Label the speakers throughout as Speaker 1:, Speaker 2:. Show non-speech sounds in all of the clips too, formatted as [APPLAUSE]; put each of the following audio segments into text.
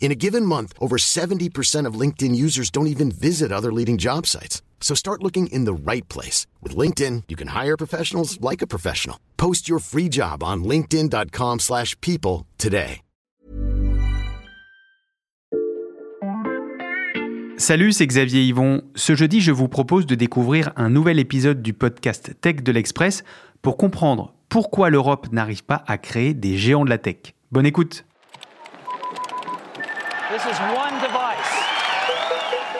Speaker 1: In a given month, over 70% of LinkedIn users don't even visit other leading job sites. So start looking in the right place. With LinkedIn, you can hire professionals like a professional. Post your free job on linkedin.com slash people today.
Speaker 2: Salut, c'est Xavier Yvon. Ce jeudi, je vous propose de découvrir un nouvel épisode du podcast Tech de l'Express pour comprendre pourquoi l'Europe n'arrive pas à créer des géants de la tech. Bonne écoute.
Speaker 3: This is one device.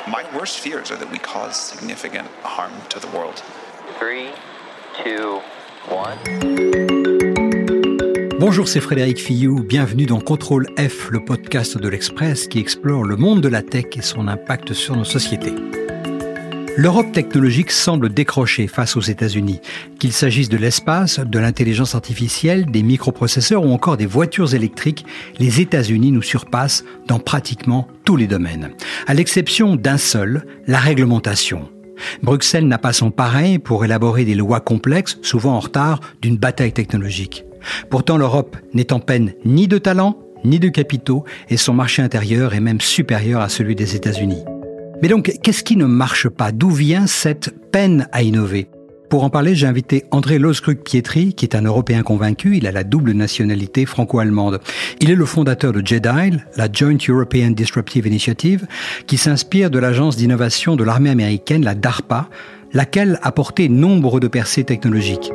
Speaker 4: My worst fears are that we cause significant harm to the world.
Speaker 5: Three, two, one.
Speaker 6: Bonjour, c'est Frédéric Fillou. Bienvenue dans Contrôle F, le podcast de l'Express qui explore le monde de la tech et son impact sur nos sociétés. L'Europe technologique semble décrocher face aux États-Unis. Qu'il s'agisse de l'espace, de l'intelligence artificielle, des microprocesseurs ou encore des voitures électriques, les États-Unis nous surpassent dans pratiquement tous les domaines. À l'exception d'un seul, la réglementation. Bruxelles n'a pas son pareil pour élaborer des lois complexes, souvent en retard d'une bataille technologique. Pourtant, l'Europe n'est en peine ni de talent, ni de capitaux, et son marché intérieur est même supérieur à celui des États-Unis. Mais donc, qu'est-ce qui ne marche pas? D'où vient cette peine à innover? Pour en parler, j'ai invité André Loskrug-Pietri, qui est un Européen convaincu. Il a la double nationalité franco-allemande. Il est le fondateur de JEDI, la Joint European Disruptive Initiative, qui s'inspire de l'agence d'innovation de l'armée américaine, la DARPA, laquelle a porté nombre de percées technologiques.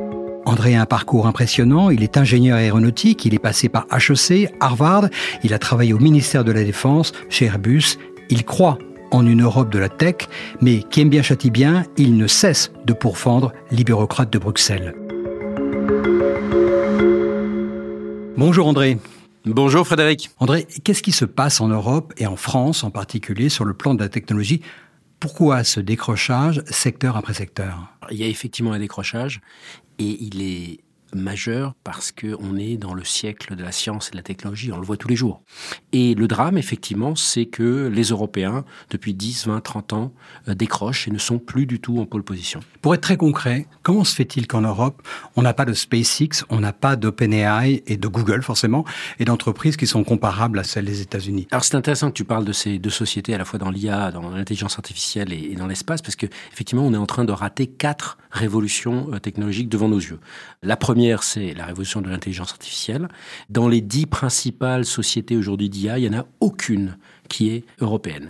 Speaker 6: André a un parcours impressionnant, il est ingénieur aéronautique, il est passé par HEC, Harvard, il a travaillé au ministère de la Défense, chez Airbus, il croit en une Europe de la tech, mais qui aime bien châtie bien, il ne cesse de pourfendre les bureaucrates de Bruxelles. Bonjour André.
Speaker 7: Bonjour Frédéric.
Speaker 6: André, qu'est-ce qui se passe en Europe et en France en particulier sur le plan de la technologie? Pourquoi ce décrochage secteur après secteur?
Speaker 7: Il y a effectivement un décrochage et il est majeur parce qu'on est dans le siècle de la science et de la technologie, on le voit tous les jours. Et le drame, effectivement, c'est que les Européens, depuis 10, 20, 30 ans, euh, décrochent et ne sont plus du tout en pole position.
Speaker 6: Pour être très concret, comment se fait-il qu'en Europe, on n'a pas de SpaceX, on n'a pas d'OpenAI et de Google forcément, et d'entreprises qui sont comparables à celles des États-Unis?
Speaker 7: Alors c'est intéressant que tu parles de ces deux sociétés, à la fois dans l'IA, dans l'intelligence artificielle et dans l'espace, parce que effectivement, on est en train de rater quatre révolutions euh, technologiques devant nos yeux. La première c'est la révolution de l'intelligence artificielle. Dans les dix principales sociétés aujourd'hui d'IA, il n'y en a aucune qui est européenne.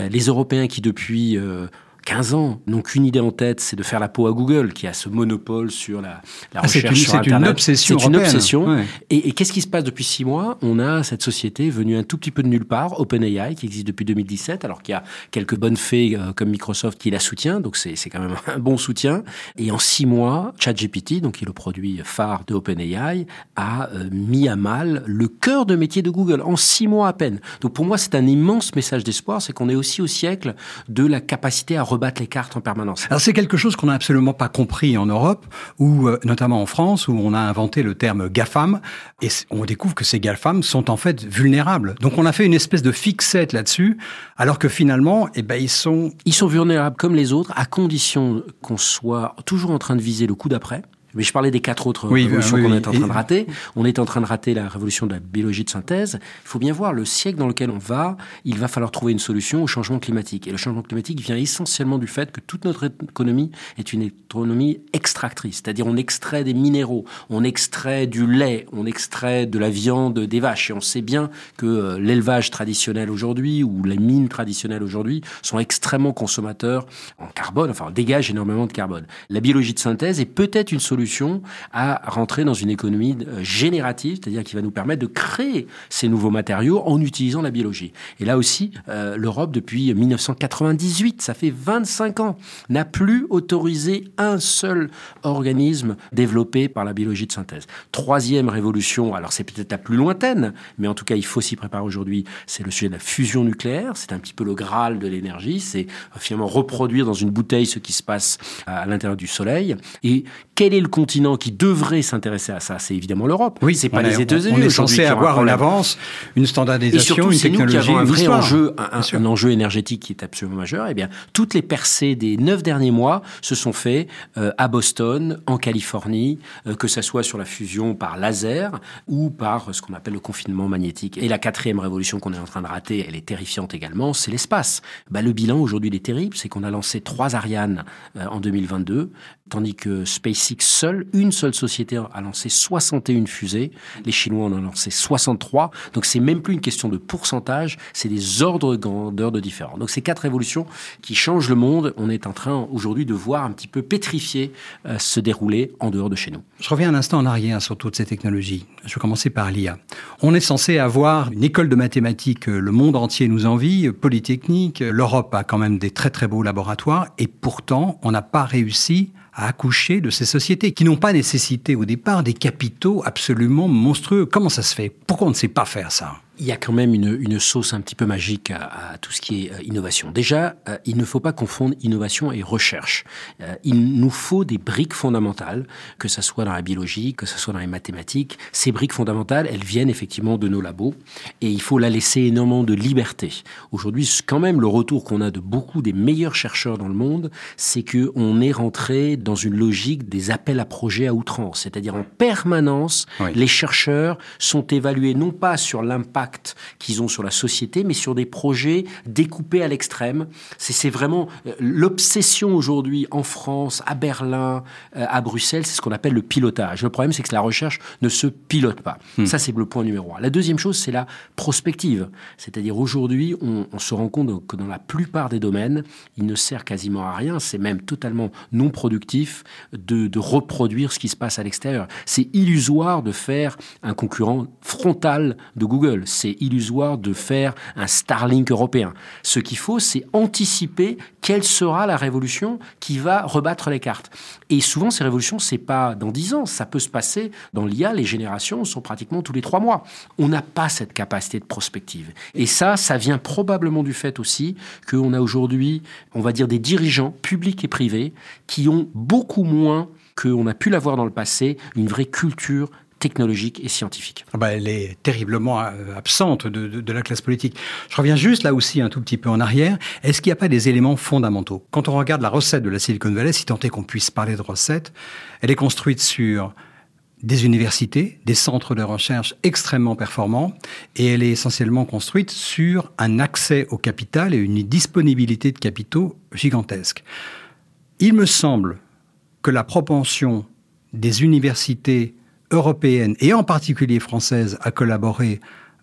Speaker 7: Euh, les Européens qui, depuis euh, 15 ans n'ont qu'une idée en tête, c'est de faire la peau à Google, qui a ce monopole sur la, la
Speaker 6: ah,
Speaker 7: recherche
Speaker 6: une,
Speaker 7: sur Internet.
Speaker 6: C'est une obsession.
Speaker 7: C'est une obsession. Et, et qu'est-ce qui se passe depuis six mois? On a cette société venue un tout petit peu de nulle part, OpenAI, qui existe depuis 2017, alors qu'il y a quelques bonnes fées euh, comme Microsoft qui la soutient, donc c'est quand même [LAUGHS] un bon soutien. Et en six mois, ChatGPT, donc qui est le produit phare de OpenAI, a euh, mis à mal le cœur de métier de Google en six mois à peine. Donc pour moi, c'est un immense message d'espoir, c'est qu'on est aussi au siècle de la capacité à rebattre les cartes en permanence.
Speaker 6: Alors c'est quelque chose qu'on n'a absolument pas compris en Europe, ou euh, notamment en France, où on a inventé le terme GAFAM, et on découvre que ces GAFAM sont en fait vulnérables. Donc on a fait une espèce de fixette là-dessus, alors que finalement, eh ben, ils sont...
Speaker 7: Ils sont vulnérables comme les autres, à condition qu'on soit toujours en train de viser le coup d'après Mais je parlais des quatre autres
Speaker 6: Oui,
Speaker 7: révolutions
Speaker 6: oui,
Speaker 7: qu'on
Speaker 6: oui.
Speaker 7: est en train de rater. On est en train de rater la révolution de la biologie de synthèse. Il faut bien voir le siècle dans lequel on va. Il va falloir trouver une solution au changement climatique. Et le changement climatique vient essentiellement du fait que toute notre économie est une économie extractrice. C'est-à-dire on extrait des minéraux, on extrait du lait, on extrait de la viande des vaches. Et on sait bien que euh, l'élevage traditionnel aujourd'hui ou les mines traditionnelles aujourd'hui sont extrêmement consommateurs en carbone, enfin dégagent énormément de carbone. La biologie de synthèse est peut-être une solution à rentrer dans une économie euh, générative, c'est-à-dire qui va nous permettre de créer ces nouveaux matériaux en utilisant la biologie. Et là aussi, euh, l'Europe, depuis 1998, ça fait 25 ans, n'a plus autorisé un seul organisme développé par la biologie de synthèse. Troisième révolution, alors c'est peut-être la plus lointaine, mais en tout cas il faut s'y préparer aujourd'hui, c'est le sujet de la fusion nucléaire, c'est un petit peu le graal de l'énergie, c'est euh, finalement reproduire dans une bouteille ce qui se passe à l'intérieur du Soleil. Et quel est le continent qui devrait s'intéresser à ça C'est évidemment l'Europe.
Speaker 6: Oui,
Speaker 7: c'est pas les États-Unis
Speaker 6: On est censé avoir
Speaker 7: problème.
Speaker 6: avance, une
Speaker 7: Et
Speaker 6: standardisation,
Speaker 7: surtout,
Speaker 6: une
Speaker 7: c'est nous qui
Speaker 6: technologie,
Speaker 7: avons un vrai enjeu, un, enjeu énergétique qui est absolument majeur. Eh bien, toutes les percées des neuf derniers mois se sont faites euh, à Boston, en Californie, euh, que ça soit sur la fusion par laser ou par euh, ce qu'on appelle le confinement magnétique. Et la quatrième révolution qu'on est en train de rater, elle est terrifiante également, c'est l'espace. Bah, le bilan aujourd'hui, il est terrible, c'est qu'on a lancé trois Ariane euh, en 2022, tandis que SpaceX seul, une seule société a lancé 61 fusées. Les Chinois en ont lancé 63. Donc c'est même plus une question de pourcentage, c'est des ordres de grandeur de différents. Donc ces quatre révolutions qui changent le monde, on est en train aujourd'hui de voir un petit peu pétrifier euh, se dérouler en dehors de chez nous.
Speaker 6: Je reviens un instant en arrière sur toutes ces technologies. Je vais commencer par l'IA. On est censé avoir une école de mathématiques, euh, le monde entier nous envie, euh, Polytechnique, euh, l'Europe a quand même des très très beaux laboratoires, et pourtant on n'a pas réussi à accoucher de ces sociétés qui n'ont pas nécessité au départ des capitaux absolument monstrueux. Comment ça se fait? Pourquoi on ne sait pas faire ça?
Speaker 7: Il y a quand même une, une sauce un petit peu magique à, à tout ce qui est euh, innovation. Déjà, euh, il ne faut pas confondre innovation et recherche. Euh, il nous faut des briques fondamentales, que ce soit dans la biologie, que ce soit dans les mathématiques. Ces briques fondamentales, elles viennent effectivement de nos labos et il faut la laisser énormément de liberté. Aujourd'hui, quand même, le retour qu'on a de beaucoup des meilleurs chercheurs dans le monde, c'est que on est rentré dans une logique des appels à projets à outrance, c'est-à-dire en permanence,
Speaker 6: Oui.
Speaker 7: les chercheurs sont évalués non pas sur l'impact qu'ils ont sur la société, mais sur des projets découpés à l'extrême. C'est vraiment euh, l'obsession aujourd'hui en France, à Berlin, euh, à Bruxelles, c'est ce qu'on appelle le pilotage. Le problème, c'est que la recherche ne se pilote pas. Ça, c'est le point numéro un. La deuxième chose, c'est la prospective. C'est-à-dire aujourd'hui, on, on se rend compte que dans la plupart des domaines, il ne sert quasiment à rien. C'est même totalement non productif de, de reproduire ce qui se passe à l'extérieur. C'est illusoire de faire un concurrent frontal de Google. C'est illusoire de faire un Starlink européen. Ce qu'il faut, c'est anticiper quelle sera la révolution qui va rebattre les cartes. Et souvent, ces révolutions, c'est pas dans dix ans. Ça peut se passer dans l'IA. Les générations sont pratiquement tous les trois mois. On n'a pas cette capacité de prospective. Et ça, ça vient probablement du fait aussi qu'on a aujourd'hui, on va dire, des dirigeants publics et privés qui ont beaucoup moins qu'on a pu l'avoir dans le passé, une vraie culture technologique et scientifique.
Speaker 6: Ah bah, Elle est terriblement euh, absente de, la classe politique. Je reviens juste là aussi un tout petit peu en arrière. Est-ce qu'il n'y a pas des éléments fondamentaux? Quand on regarde la recette de la Silicon Valley, si tant est qu'on puisse parler de recette, elle est construite sur des universités, des centres de recherche extrêmement performants, et elle est essentiellement construite sur un accès au capital et une disponibilité de capitaux gigantesque. Il me semble que la propension des universités européennes et en particulier françaises à collaborer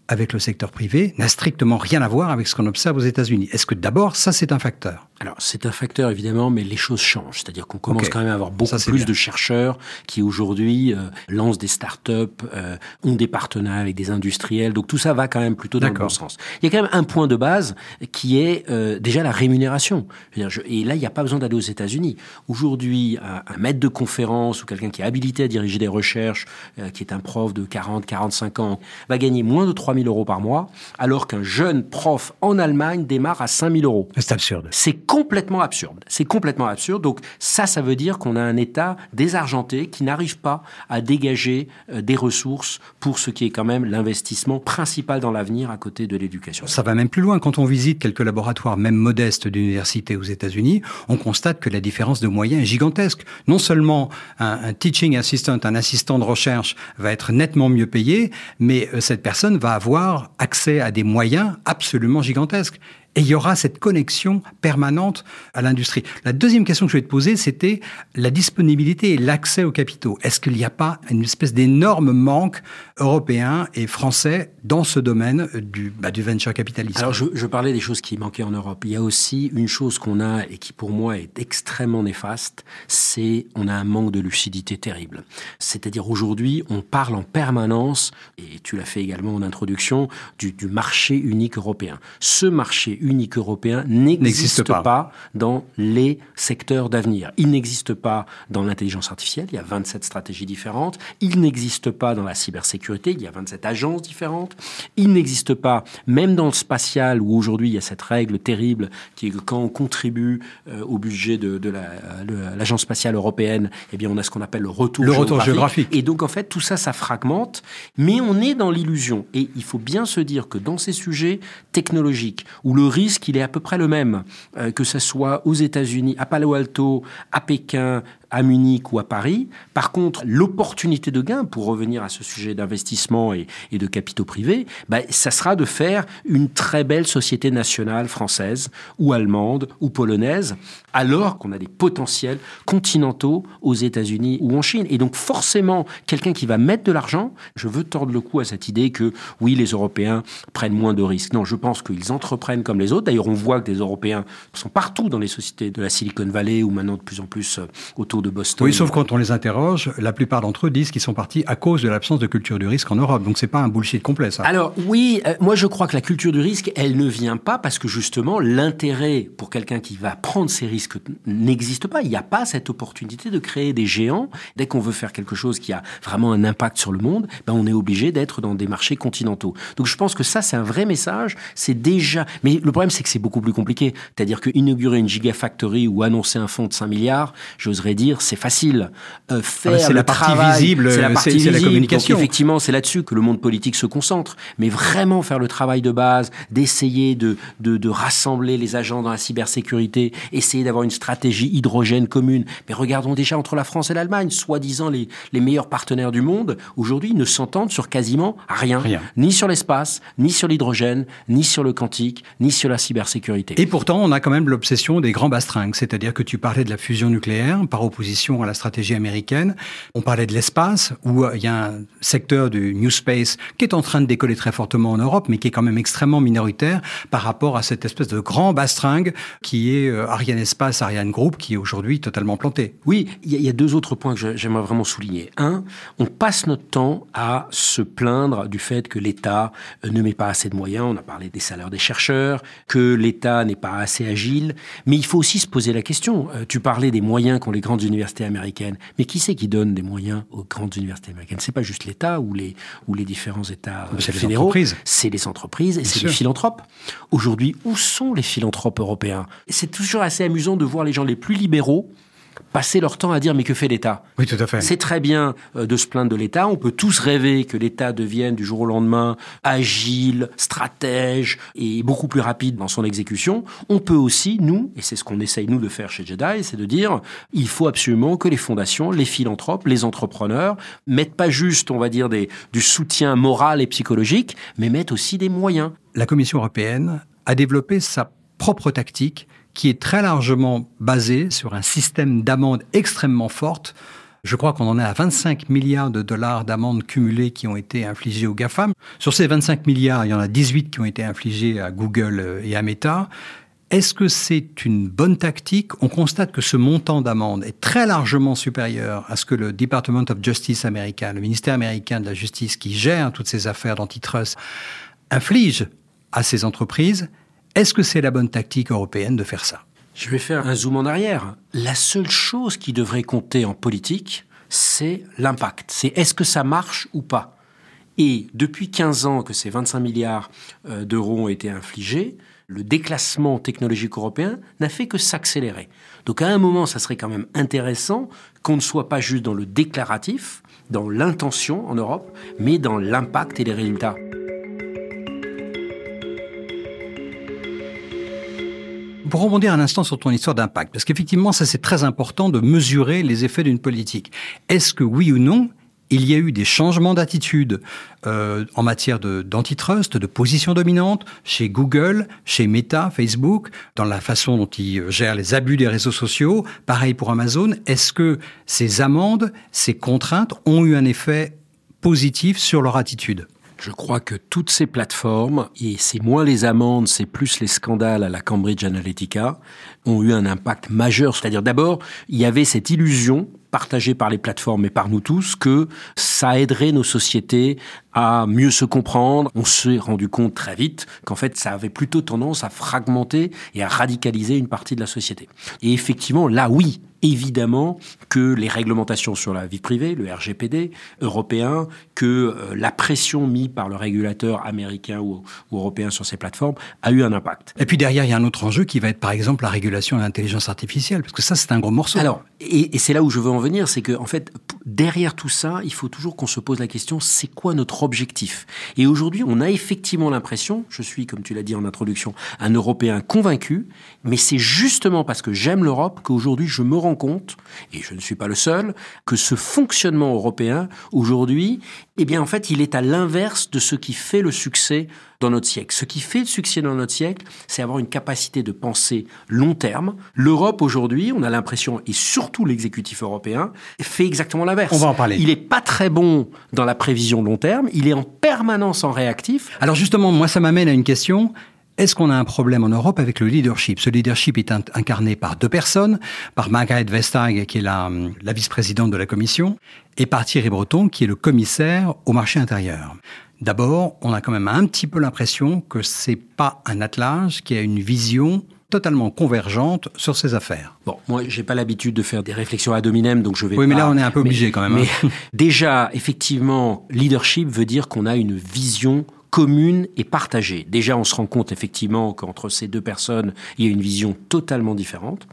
Speaker 6: avec le secteur privé n'a strictement rien à voir avec ce qu'on observe aux États-Unis. Est-ce que d'abord, ça c'est un facteur?
Speaker 7: Alors, c'est un facteur évidemment, mais les choses changent. C'est-à-dire qu'on commence quand même à avoir beaucoup
Speaker 6: Ça,
Speaker 7: plus
Speaker 6: bien.
Speaker 7: de chercheurs qui aujourd'hui euh, lancent des startups, euh, ont des partenariats avec des industriels. Donc tout ça va quand même plutôt dans le bon sens. Il y a quand même un point de base qui est euh, déjà la rémunération. Je veux dire, je- et là, il n'y a pas besoin d'aller aux États-Unis. Aujourd'hui, un, un maître de conférence ou quelqu'un qui est habilité à diriger des recherches, euh, qui est un prof de 40, 45 ans, va gagner moins de 3000 euros par mois, alors qu'un jeune prof en Allemagne démarre à 5000 euros.
Speaker 6: C'est absurde.
Speaker 7: C'est complètement absurde. C'est complètement absurde. Donc ça, ça veut dire qu'on a un État désargenté qui n'arrive pas à dégager euh, des ressources pour ce qui est quand même l'investissement principal dans l'avenir à côté de l'éducation.
Speaker 6: Ça va même plus loin. Quand on visite quelques laboratoires, même modestes, d'universités aux États-Unis, on constate que la différence de moyens est gigantesque. Non seulement un, teaching assistant, un assistant de recherche, va être nettement mieux payé, mais euh, cette personne va avoir accès à des moyens absolument gigantesques. Et il y aura cette connexion permanente à l'industrie. La deuxième question que je vais te poser, c'était la disponibilité et l'accès aux capitaux. Est-ce qu'il n'y a pas une espèce d'énorme manque européen et français dans ce domaine du, bah, venture capitalisme
Speaker 7: Alors, je, parlais des choses qui manquaient en Europe. Il y a aussi une chose qu'on a et qui, pour moi, est extrêmement néfaste, c'est on a un manque de lucidité terrible. C'est-à-dire, aujourd'hui, on parle en permanence, et tu l'as fait également en introduction, du, marché unique européen. Ce marché européen n'existe pas. pas. dans les secteurs d'avenir. Il n'existe pas dans l'intelligence artificielle, il y a 27 stratégies différentes. Il n'existe pas dans la cybersécurité, il y a 27 agences différentes. Il n'existe pas, même dans le spatial, où aujourd'hui il y a cette règle terrible qui est que quand on contribue euh, au budget de, de l'agence la, spatiale européenne, eh bien on a ce qu'on appelle le retour,
Speaker 6: le
Speaker 7: géographique.
Speaker 6: retour géographique.
Speaker 7: Et donc en fait tout ça, ça fragmente, mais on est dans l'illusion. Et il faut bien se dire que dans ces sujets technologiques, où le risque, il est à peu près le même, euh, que ce soit aux États-Unis, à Palo Alto, à Pékin, à Munich ou à Paris. Par contre, l'opportunité de gain, pour revenir à ce sujet d'investissement et, de capitaux privés, bah, ça sera de faire une très belle société nationale française ou allemande ou polonaise, alors qu'on a des potentiels continentaux aux États-Unis ou en Chine. Et donc forcément, quelqu'un qui va mettre de l'argent, je veux tordre le cou à cette idée que oui, les Européens prennent moins de risques. Non, je pense qu'ils entreprennent comme les autres. D'ailleurs, on voit que des Européens sont partout dans les sociétés de la Silicon Valley ou maintenant de plus en plus autour de Boston.
Speaker 6: Oui, sauf quand on les interroge, la plupart d'entre eux disent qu'ils sont partis à cause de l'absence de culture du risque en Europe. Donc c'est pas un bullshit complet, ça.
Speaker 7: Alors oui, euh, moi je crois que la culture du risque, elle ne vient pas parce que justement l'intérêt pour quelqu'un qui va prendre ces risques n'existe pas. Il n'y a pas cette opportunité de créer des géants. Dès qu'on veut faire quelque chose qui a vraiment un impact sur le monde, ben on est obligé d'être dans des marchés continentaux. Donc je pense que ça c'est un vrai message. C'est déjà. Mais le problème c'est que c'est beaucoup plus compliqué. C'est-à-dire que inaugurer une gigafactory ou annoncer un fonds de 5 milliards, j'oserais dire, c'est facile. Euh, faire
Speaker 6: ah c'est la partie
Speaker 7: travail,
Speaker 6: visible,
Speaker 7: c'est la partie
Speaker 6: c'est
Speaker 7: visible.
Speaker 6: la communication.
Speaker 7: Donc, effectivement, c'est là-dessus que le monde politique se concentre. Mais vraiment faire le travail de base, d'essayer de, de, de rassembler les agents dans la cybersécurité, essayer d'avoir une stratégie hydrogène commune. Mais regardons déjà entre la France et l'Allemagne, soi-disant les, les meilleurs partenaires du monde, aujourd'hui, ne s'entendent sur quasiment rien.
Speaker 6: Rien.
Speaker 7: Ni sur l'espace, ni sur l'hydrogène, ni sur le quantique, ni sur la cybersécurité.
Speaker 6: Et pourtant, on a quand même l'obsession des grands bastringues. C'est-à-dire que tu parlais de la fusion nucléaire par opposition à la stratégie américaine. On parlait de l'espace, où euh, il y a un secteur du New Space qui est en train de décoller très fortement en Europe, mais qui est quand même extrêmement minoritaire par rapport à cette espèce de grand bastringue qui est euh, Ariane Espace, Ariane Group, qui est aujourd'hui totalement planté.
Speaker 7: Oui, il y, a deux autres points que j'aimerais vraiment souligner. Un, on passe notre temps à se plaindre du fait que l'État euh, ne met pas assez de moyens. On a parlé des salaires des chercheurs, que l'État n'est pas assez agile. Mais il faut aussi se poser la question. Tu parlais des moyens qu'ont les grandes universités américaines. Mais qui c'est qui donne des moyens aux grandes universités américaines? C'est pas juste l'État ou les, ou les différents États euh,
Speaker 6: C'est les
Speaker 7: fédéraux.
Speaker 6: entreprises.
Speaker 7: C'est les entreprises et c'est les philanthropes. Aujourd'hui, où sont les philanthropes européens? C'est toujours assez amusant de voir les gens les plus libéraux passer leur temps à dire mais que fait l'État?
Speaker 6: Oui, tout à fait.
Speaker 7: C'est très bien euh, de se plaindre de l'État. On peut tous rêver que l'État devienne du jour au lendemain agile, stratège et beaucoup plus rapide dans son exécution. On peut aussi, nous, et c'est ce qu'on essaye nous de faire chez Jedi, c'est de dire il faut absolument que les fondations, les philanthropes, les entrepreneurs mettent pas juste, on va dire, des, du soutien moral et psychologique, mais mettent aussi des moyens.
Speaker 6: La Commission européenne a développé sa propre tactique qui est très largement basée sur un système d'amende extrêmement forte. Je crois qu'on en est à 25 milliards de dollars d'amendes cumulées qui ont été infligées aux GAFAM. Sur ces 25 milliards, il y en a 18 qui ont été infligés à Google et à Meta. Est-ce que c'est une bonne tactique? On constate que ce montant d'amende est très largement supérieur à ce que le Department of Justice américain, le ministère américain de la Justice qui gère toutes ces affaires d'antitrust, inflige à ces entreprises. Est-ce que c'est la bonne tactique européenne de faire ça?
Speaker 7: Je vais faire un zoom en arrière. La seule chose qui devrait compter en politique, c'est l'impact. C'est est-ce que ça marche ou pas? Et depuis 15 ans que ces 25 milliards euh, d'euros ont été infligés, le déclassement technologique européen n'a fait que s'accélérer. Donc à un moment, ça serait quand même intéressant qu'on ne soit pas juste dans le déclaratif, dans l'intention en Europe, mais dans l'impact et les résultats.
Speaker 6: Pour rebondir un instant sur ton histoire d'impact, parce qu'effectivement, ça c'est très important de mesurer les effets d'une politique. Est-ce que oui ou non, il y a eu des changements d'attitude euh, en matière d'antitrust, de, position dominante chez Google, chez Meta, Facebook, dans la façon dont ils gèrent les abus des réseaux sociaux? Pareil pour Amazon. Est-ce que ces amendes, ces contraintes ont eu un effet positif sur leur attitude?
Speaker 7: Je crois que toutes ces plateformes, et c'est moins les amendes, c'est plus les scandales à la Cambridge Analytica, ont eu un impact majeur. C'est-à-dire d'abord, il y avait cette illusion partagée par les plateformes et par nous tous que ça aiderait nos sociétés à mieux se comprendre. On s'est rendu compte très vite qu'en fait, ça avait plutôt tendance à fragmenter et à radicaliser une partie de la société. Et effectivement, là, oui, évidemment que les réglementations sur la vie privée, le RGPD européen, que euh, la pression mise par le régulateur américain ou, européen sur ces plateformes a eu un impact.
Speaker 6: Et puis derrière, il y a un autre enjeu qui va être par exemple la régulation de l'intelligence artificielle, parce que ça, c'est un gros morceau.
Speaker 7: Alors, et, et c'est là où je veux en venir, c'est que en fait, derrière tout ça, il faut toujours qu'on se pose la question, c'est quoi notre objectif? Et aujourd'hui, on a effectivement l'impression, je suis, comme tu l'as dit en introduction, un Européen convaincu, mais c'est justement parce que j'aime l'Europe qu'aujourd'hui je me rends compte, et je ne suis pas le seul, que ce fonctionnement européen, aujourd'hui, eh bien en fait, il est à l'inverse de ce qui fait le succès dans notre siècle. Ce qui fait le succès dans notre siècle, c'est avoir une capacité de penser long terme. L'Europe aujourd'hui, on a l'impression, et surtout l'exécutif européen, fait exactement l'inverse.
Speaker 6: On va en parler.
Speaker 7: Il est pas très bon dans la prévision long terme, il est en permanence en réactif.
Speaker 6: Alors justement, moi ça m'amène à une question. Est-ce qu'on a un problème en Europe avec le leadership? Ce leadership est incarné par deux personnes, par Margaret Vestager, qui est la, la vice-présidente de la Commission, et par Thierry Breton, qui est le commissaire au marché intérieur. D'abord, on a quand même un petit peu l'impression que c'est pas un attelage qui a une vision totalement convergente sur ces affaires.
Speaker 7: Bon, moi, j'ai pas l'habitude de faire des réflexions à dominem, donc je vais.
Speaker 6: Oui, mais là, on est un peu obligé quand même.
Speaker 7: Mais hein. [LAUGHS] déjà, effectivement, leadership veut dire qu'on a une vision commune et partagée. Déjà, on se rend compte effectivement qu'entre ces deux personnes, il y a une vision totalement différente.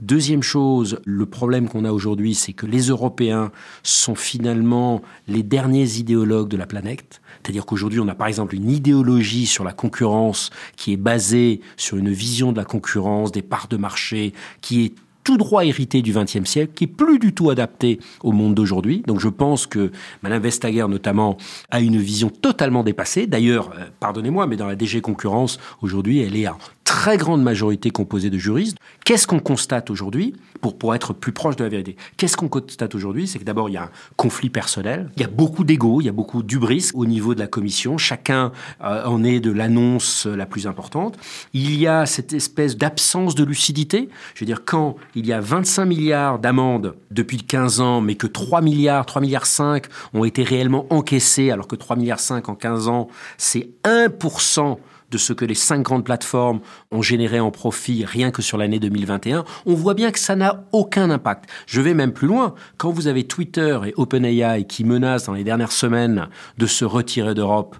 Speaker 7: Deuxième chose, le problème qu'on a aujourd'hui, c'est que les Européens sont finalement les derniers idéologues de la planète. C'est-à-dire qu'aujourd'hui, on a par exemple une idéologie sur la concurrence qui est basée sur une vision de la concurrence, des parts de marché, qui est tout droit hérité du XXe siècle, qui est plus du tout adapté au monde d'aujourd'hui. Donc je pense que Madame Vestager, notamment, a une vision totalement dépassée. D'ailleurs, euh, pardonnez-moi, mais dans la DG Concurrence, aujourd'hui, elle est en très grande majorité composée de juristes. Qu'est-ce qu'on constate aujourd'hui pour, pour être plus proche de la vérité Qu'est-ce qu'on constate aujourd'hui C'est que d'abord, il y a un conflit personnel, il y a beaucoup d'ego, il y a beaucoup d'ubris au niveau de la commission. Chacun euh, en est de l'annonce la plus importante. Il y a cette espèce d'absence de lucidité. Je veux dire, quand il y a 25 milliards d'amendes depuis 15 ans, mais que 3 milliards, 3 milliards 5 ont été réellement encaissés, alors que 3 milliards 5 en 15 ans, c'est 1% de ce que les cinq grandes plateformes ont généré en profit rien que sur l'année 2021, on voit bien que ça n'a aucun impact. Je vais même plus loin. Quand vous avez Twitter et OpenAI qui menacent dans les dernières semaines de se retirer d'Europe,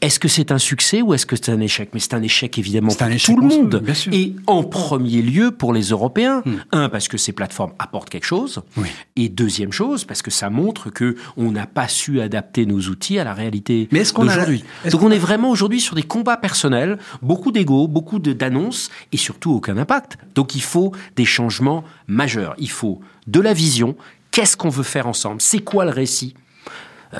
Speaker 7: est-ce que c'est un succès ou est-ce que c'est un échec? Mais c'est un échec évidemment pour tout le monde. Et en premier lieu pour les Européens. Hmm. Un, parce que ces plateformes apportent quelque chose. Et deuxième chose, parce que ça montre que on n'a pas su adapter nos outils à la réalité d'aujourd'hui. Donc on est vraiment aujourd'hui sur des combats personnels, beaucoup d'ego, beaucoup d'annonces et surtout aucun impact. Donc il faut des changements majeurs. Il faut de la vision. Qu'est-ce qu'on veut faire ensemble? C'est quoi le récit?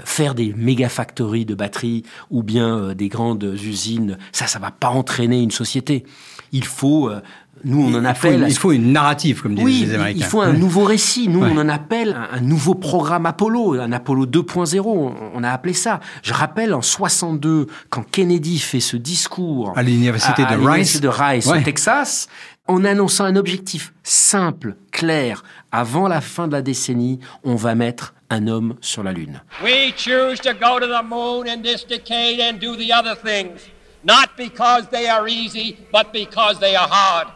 Speaker 7: Faire des méga factories de batteries ou bien euh, des grandes usines, ça, ça va pas entraîner une société. Il faut euh, nous, on en appelle.
Speaker 6: il faut une narrative, comme disent les Américains.
Speaker 7: Il faut un nouveau récit. Nous, on en appelle un, nouveau programme Apollo, un Apollo 2.0. On, a appelé ça. Je rappelle en 62, quand Kennedy fait ce discours
Speaker 6: à l'université de, Rice,
Speaker 7: de Rice au Texas, en annonçant un objectif simple, clair, avant la fin de la décennie, on va mettre un homme sur la Lune. We choose to go to the moon in this decade and do the other things, not because they are easy, but because they are hard.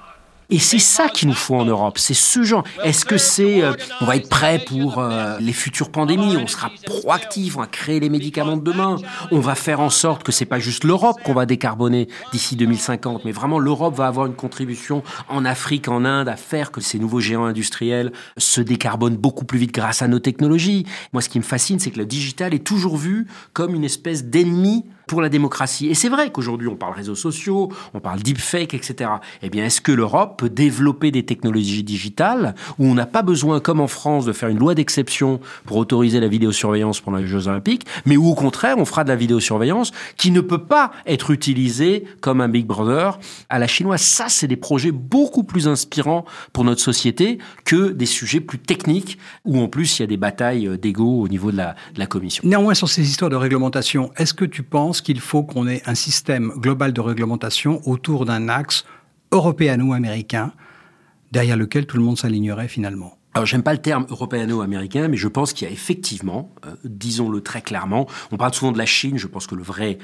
Speaker 7: Et c'est ça qu'il nous faut en Europe, c'est ce genre. Est-ce que c'est, euh, on va être prêt pour euh, les futures pandémies, on sera proactif, on va créer les médicaments de demain, on va faire en sorte que c'est pas juste l'Europe qu'on va décarboner d'ici 2050, mais vraiment l'Europe va avoir une contribution en Afrique, en Inde, à faire que ces nouveaux géants industriels se décarbonent beaucoup plus vite grâce à nos technologies. Moi, ce qui me fascine, c'est que le digital est toujours vu comme une espèce d'ennemi pour la démocratie. Et c'est vrai qu'aujourd'hui, on parle réseaux sociaux, on parle deepfake, etc. Eh bien, est-ce que l'Europe peut développer des technologies digitales où on n'a pas besoin, comme en France, de faire une loi d'exception pour autoriser la vidéosurveillance pendant les Jeux Olympiques, mais où au contraire, on fera de la vidéosurveillance qui ne peut pas être utilisée comme un Big Brother à la chinoise? Ça, c'est des projets beaucoup plus inspirants pour notre société que des sujets plus techniques où en plus il y a des batailles d'ego au niveau de la, de la commission.
Speaker 6: Néanmoins, sur ces histoires de réglementation, est-ce que tu penses qu'il faut qu'on ait un système global de réglementation autour d'un axe européano-américain derrière lequel tout le monde s'alignerait finalement.
Speaker 7: Alors j'aime pas le terme européano-américain, mais je pense qu'il y a effectivement, euh, disons-le très clairement, on parle souvent de la Chine, je pense que le vrai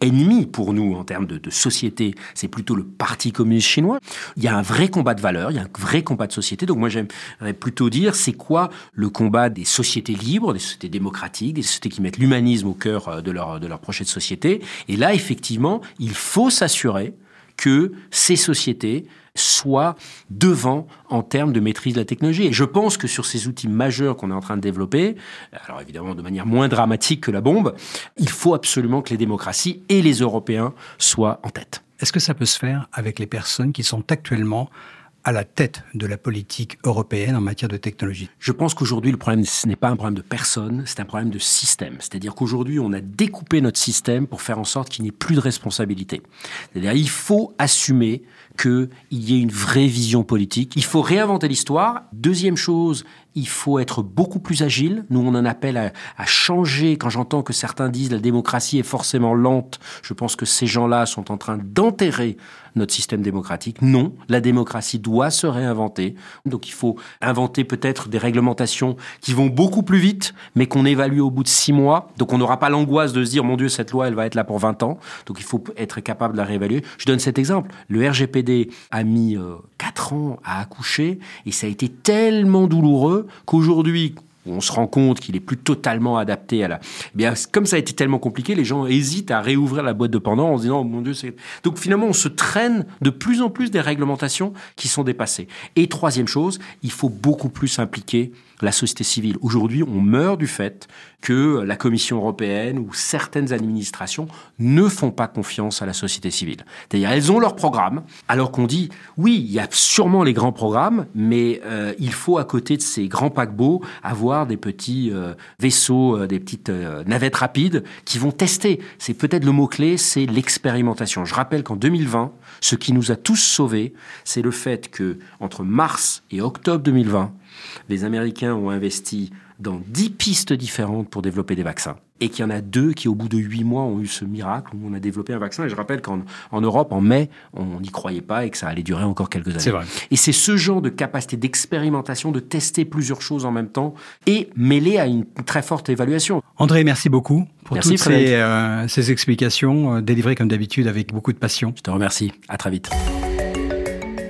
Speaker 7: ennemi pour nous en termes de, de société, c'est plutôt le Parti communiste chinois. Il y a un vrai combat de valeurs, il y a un vrai combat de société. Donc moi j'aimerais plutôt dire c'est quoi le combat des sociétés libres, des sociétés démocratiques, des sociétés qui mettent l'humanisme au cœur euh, de leur, de leur projet de société? Et là effectivement, il faut s'assurer que ces sociétés soient devant en termes de maîtrise de la technologie. Et je pense que sur ces outils majeurs qu'on est en train de développer, alors évidemment de manière moins dramatique que la bombe, il faut absolument que les démocraties et les Européens soient en tête.
Speaker 6: Est-ce que ça peut se faire avec les personnes qui sont actuellement à la tête de la politique européenne en matière de technologie
Speaker 7: Je pense qu'aujourd'hui, le problème, ce n'est pas un problème de personne, c'est un problème de système. C'est-à-dire qu'aujourd'hui, on a découpé notre système pour faire en sorte qu'il n'y ait plus de responsabilité. C'est-à-dire il faut assumer qu'il y ait une vraie vision politique. Il faut réinventer l'histoire. Deuxième chose, il faut être beaucoup plus agile. Nous, on en appelle à, changer. Quand j'entends que certains disent la démocratie est forcément lente, je pense que ces gens-là sont en train d'enterrer notre système démocratique. Non, la démocratie doit se réinventer. Donc il faut inventer peut-être des réglementations qui vont beaucoup plus vite, mais qu'on évalue au bout de six mois. Donc on n'aura pas l'angoisse de se dire, mon Dieu, cette loi, elle va être là pour 20 ans. Donc il faut être capable de la réévaluer. Je donne cet exemple. Le RGPD a mis euh, 4 ans à accoucher et ça a été tellement douloureux qu'aujourd'hui, on se rend compte qu'il est plus totalement adapté à la. Eh bien, comme ça a été tellement compliqué, les gens hésitent à réouvrir la boîte de pendant en se disant, oh, mon Dieu, c'est. Donc finalement, on se traîne de plus en plus des réglementations qui sont dépassées. Et troisième chose, il faut beaucoup plus impliquer la société civile. Aujourd'hui, on meurt du fait que la Commission européenne ou certaines administrations ne font pas confiance à la société civile. C'est-à-dire, elles ont leur programme, alors qu'on dit, oui, il y a sûrement les grands programmes, mais euh, il faut à côté de ces grands paquebots avoir des petits euh, vaisseaux, euh, des petites euh, navettes rapides qui vont tester. C'est peut-être le mot-clé, c'est l'expérimentation. Je rappelle qu'en 2020, ce qui nous a tous sauvés, c'est le fait que entre mars et octobre 2020, les Américains ont investi dans dix pistes différentes pour développer des vaccins. Et qu'il y en a deux qui, au bout de huit mois, ont eu ce miracle où on a développé un vaccin. Et je rappelle qu'en en Europe, en mai, on n'y croyait pas et que ça allait durer encore quelques années.
Speaker 6: C'est vrai.
Speaker 7: Et c'est ce genre de capacité d'expérimentation, de tester plusieurs choses en même temps et mêlé à une très forte évaluation.
Speaker 6: André, merci beaucoup pour
Speaker 7: Merci,
Speaker 6: toutes ces, euh, ces explications euh, délivrées comme d'habitude avec beaucoup de passion.
Speaker 7: Je te remercie. À très vite.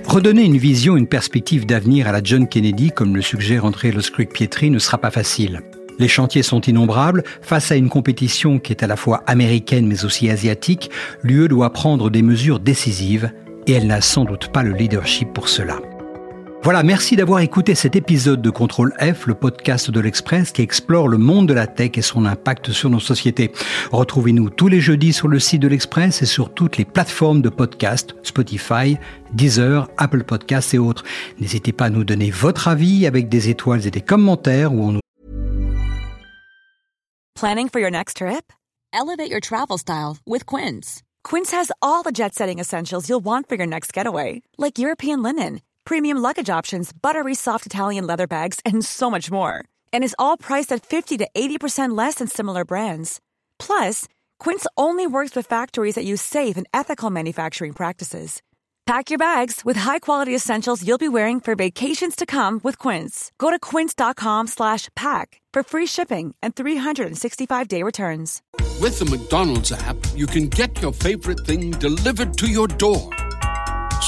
Speaker 6: Redonner une vision, une perspective d'avenir à la John Kennedy, comme le suggère André Loscruc-Pietri, ne sera pas facile. Les chantiers sont innombrables. Face à une compétition qui est à la fois américaine mais aussi asiatique, l'UE doit prendre des mesures décisives et elle n'a sans doute pas le leadership pour cela. Voilà, merci d'avoir écouté cet épisode de Contrôle F, le podcast de l'Express qui explore le monde de la tech et son impact sur nos sociétés. Retrouvez-nous tous les jeudis sur le site de l'Express et sur toutes les plateformes de podcast, Spotify, Deezer, Apple Podcasts et autres. N'hésitez pas à nous donner votre avis avec des étoiles et des commentaires où on nous
Speaker 8: Planning for your next trip? Elevate your travel style with Quince. Quince has all the jet setting essentials you'll want for your next getaway, like European linen, premium luggage options, buttery soft Italian leather bags, and so much more. And is all priced at 50 to 80% less than similar brands. Plus, Quince only works with factories that use safe and ethical manufacturing practices. Pack your bags with high-quality essentials you'll be wearing for vacations to come with Quince. Go to quince.com slash pack for free shipping and 365-day returns.
Speaker 9: With the McDonald's app, you can get your favorite thing delivered to your door.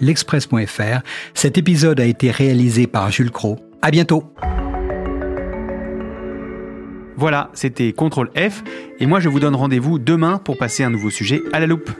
Speaker 6: l'express.fr. Cet épisode a été réalisé par Jules Cro. À bientôt.
Speaker 2: Voilà, c'était CTRL F, et moi je vous donne rendez-vous demain pour passer un nouveau sujet à la loupe.